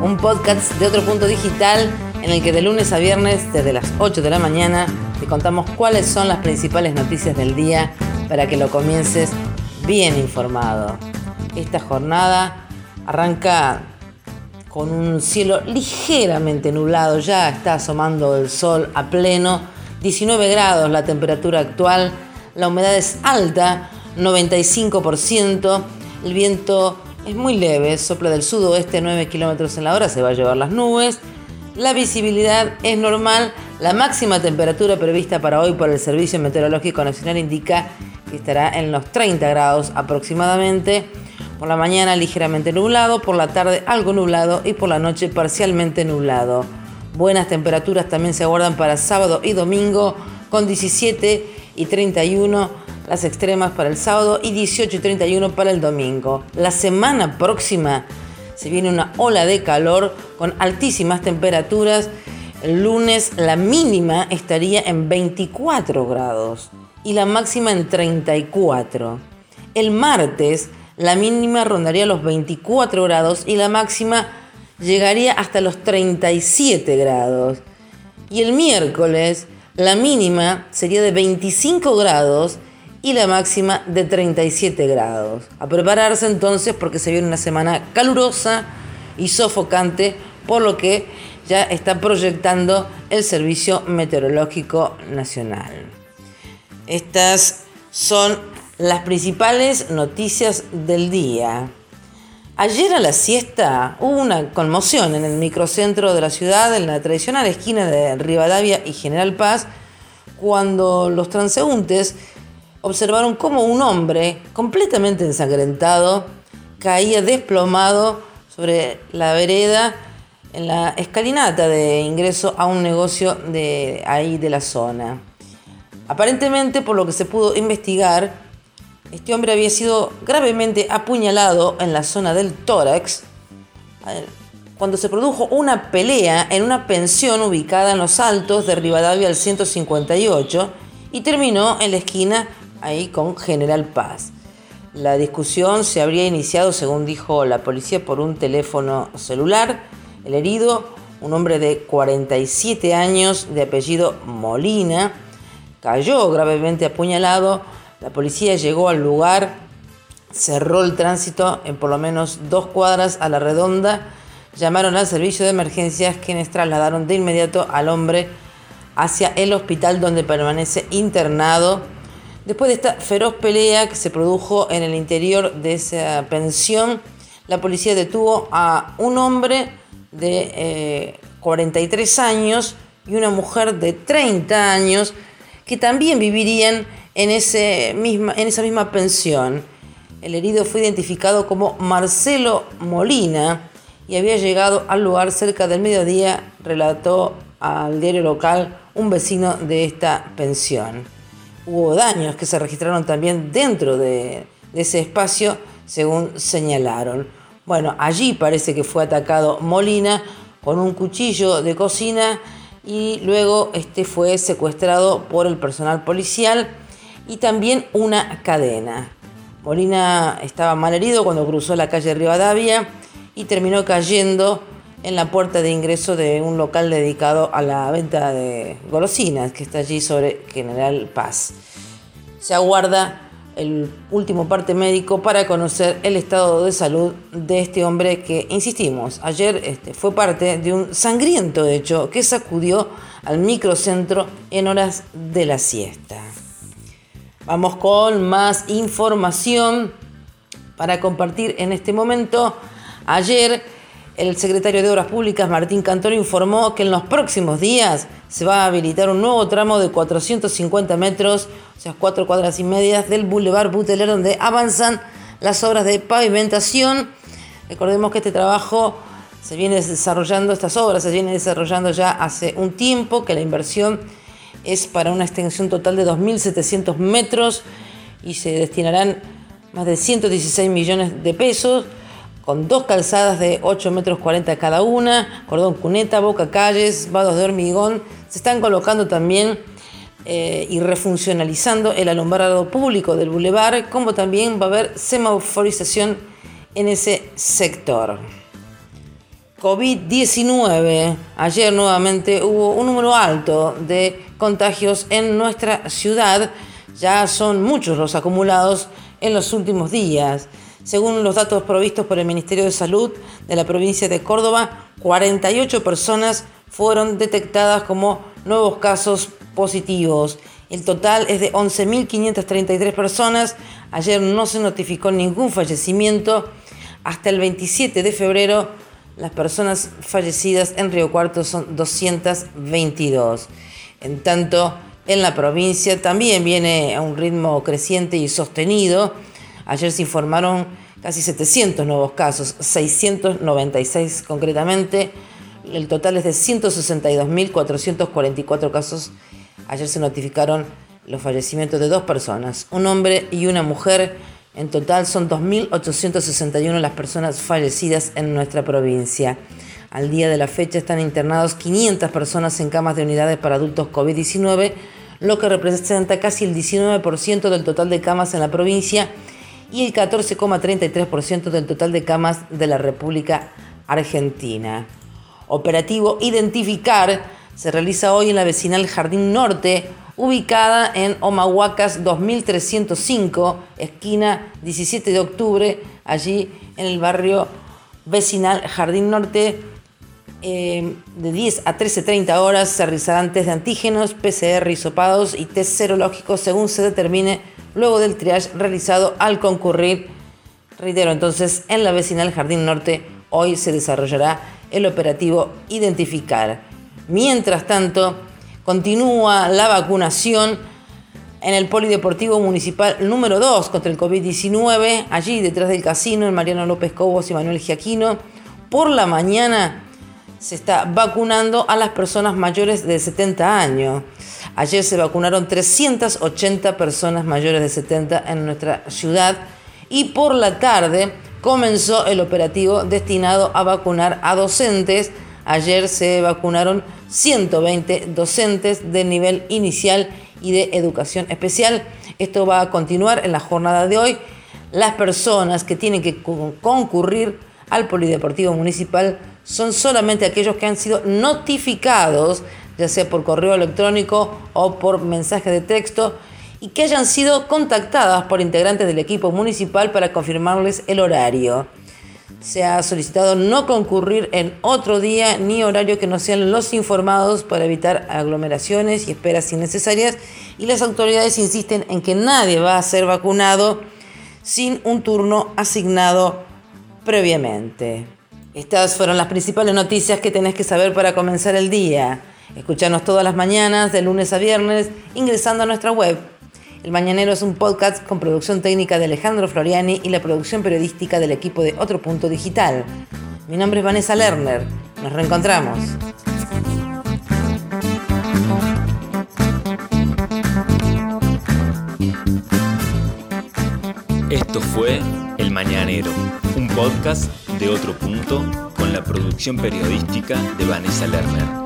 un podcast de otro punto digital en el que de lunes a viernes desde las 8 de la mañana te contamos cuáles son las principales noticias del día para que lo comiences bien informado. Esta jornada arranca con un cielo ligeramente nublado, ya está asomando el sol a pleno, 19 grados la temperatura actual, la humedad es alta, 95%, el viento es muy leve, sopla del sudoeste 9 kilómetros en la hora, se va a llevar las nubes. La visibilidad es normal. La máxima temperatura prevista para hoy por el Servicio Meteorológico Nacional indica que estará en los 30 grados aproximadamente. Por la mañana ligeramente nublado, por la tarde algo nublado y por la noche parcialmente nublado. Buenas temperaturas también se aguardan para sábado y domingo con 17 y 31 las extremas para el sábado y 18 y 31 para el domingo. La semana próxima se viene una ola de calor con altísimas temperaturas. El lunes la mínima estaría en 24 grados y la máxima en 34. El martes la mínima rondaría los 24 grados y la máxima llegaría hasta los 37 grados. Y el miércoles la mínima sería de 25 grados y la máxima de 37 grados. A prepararse entonces porque se viene una semana calurosa y sofocante, por lo que ya está proyectando el Servicio Meteorológico Nacional. Estas son las principales noticias del día. Ayer a la siesta hubo una conmoción en el microcentro de la ciudad, en la tradicional esquina de Rivadavia y General Paz, cuando los transeúntes observaron cómo un hombre completamente ensangrentado caía desplomado sobre la vereda en la escalinata de ingreso a un negocio de ahí de la zona. Aparentemente, por lo que se pudo investigar, este hombre había sido gravemente apuñalado en la zona del tórax cuando se produjo una pelea en una pensión ubicada en los altos de Rivadavia al 158 y terminó en la esquina ahí con General Paz. La discusión se habría iniciado, según dijo la policía, por un teléfono celular. El herido, un hombre de 47 años de apellido Molina, cayó gravemente apuñalado. La policía llegó al lugar, cerró el tránsito en por lo menos dos cuadras a la redonda. Llamaron al servicio de emergencias quienes trasladaron de inmediato al hombre hacia el hospital donde permanece internado Después de esta feroz pelea que se produjo en el interior de esa pensión, la policía detuvo a un hombre de 43 eh, años y una mujer de 30 años que también vivirían en, ese misma, en esa misma pensión. El herido fue identificado como Marcelo Molina y había llegado al lugar cerca del mediodía, relató al diario local un vecino de esta pensión hubo daños que se registraron también dentro de, ese espacio, según señalaron. Bueno, allí parece que fue atacado Molina con un cuchillo de cocina y luego este fue secuestrado por el personal policial y también una cadena. Molina estaba mal herido cuando cruzó la calle Rivadavia y terminó cayendo en la puerta de ingreso de un local dedicado a la venta de golosinas que está allí sobre General Paz. Se aguarda el último parte médico para conocer el estado de salud de este hombre que, insistimos, ayer este, fue parte de un sangriento hecho que sacudió al microcentro en horas de la siesta. Vamos con más información para compartir en este momento. Ayer el secretario de Obras Públicas, Martín Cantoro, informó que en los próximos días se va a habilitar un nuevo tramo de 450 metros, o sea, cuatro cuadras y medias del Boulevard Buteler, donde avanzan las obras de pavimentación. Recordemos que este trabajo se viene desarrollando, estas obras se vienen desarrollando ya hace un tiempo, que la inversión es para una extensión total de 2.700 metros y se destinarán más de 116 millones de pesos, con dos calzadas de 8 metros 40 cada una, cordón cuneta, boca calles, vados de hormigón. Se están colocando también eh, y refuncionalizando el alumbrado público del bulevar, como también va a haber semaforización en ese sector. COVID-19. Ayer nuevamente hubo un número alto de contagios en nuestra ciudad. Ya son muchos los acumulados en los últimos días. Según los datos provistos por el Ministerio de Salud de la provincia de Córdoba, 48 personas fueron detectadas como nuevos casos positivos. El total es de 11.533 personas. Ayer no se notificó ningún fallecimiento. Hasta el 27 de febrero, las personas fallecidas en Río Cuarto son 222. En tanto, en la provincia también viene a un ritmo creciente y sostenido. Ayer se informaron casi 700 nuevos casos, 696 concretamente. El total es de 162.444 casos. Ayer se notificaron los fallecimientos de dos personas, un hombre y una mujer. En total son 2.861 las personas fallecidas en nuestra provincia. Al día de la fecha están internados 500 personas en camas de unidades para adultos COVID-19, lo que representa casi el 19% del total de camas en la provincia y el 14,33% del total de camas de la República Argentina. Operativo Identificar se realiza hoy en la vecinal Jardín Norte, ubicada en Omahuacas 2305, esquina 17 de octubre, allí en el barrio vecinal Jardín Norte, eh, de 10 a 13.30 horas se realizarán test de antígenos, PCR, hisopados y test serológicos según se determine luego del triage realizado al concurrir. Reitero, entonces, en la vecinal Jardín Norte hoy se desarrollará el operativo Identificar. Mientras tanto, continúa la vacunación en el Polideportivo Municipal número 2 contra el COVID-19, allí detrás del casino, en Mariano López Cobos y Manuel Giaquino. Por la mañana se está vacunando a las personas mayores de 70 años. Ayer se vacunaron 380 personas mayores de 70 en nuestra ciudad y por la tarde comenzó el operativo destinado a vacunar a docentes. Ayer se vacunaron 120 docentes de nivel inicial y de educación especial. Esto va a continuar en la jornada de hoy. Las personas que tienen que concurrir al Polideportivo Municipal son solamente aquellos que han sido notificados, ya sea por correo electrónico o por mensaje de texto, y que hayan sido contactadas por integrantes del equipo municipal para confirmarles el horario. Se ha solicitado no concurrir en otro día ni horario que no sean los informados para evitar aglomeraciones y esperas innecesarias y las autoridades insisten en que nadie va a ser vacunado sin un turno asignado previamente. Estas fueron las principales noticias que tenés que saber para comenzar el día. Escuchanos todas las mañanas, de lunes a viernes, ingresando a nuestra web. El Mañanero es un podcast con producción técnica de Alejandro Floriani y la producción periodística del equipo de Otro Punto Digital. Mi nombre es Vanessa Lerner. Nos reencontramos. Esto fue El Mañanero, un podcast de otro punto con la producción periodística de Vanessa Lerner.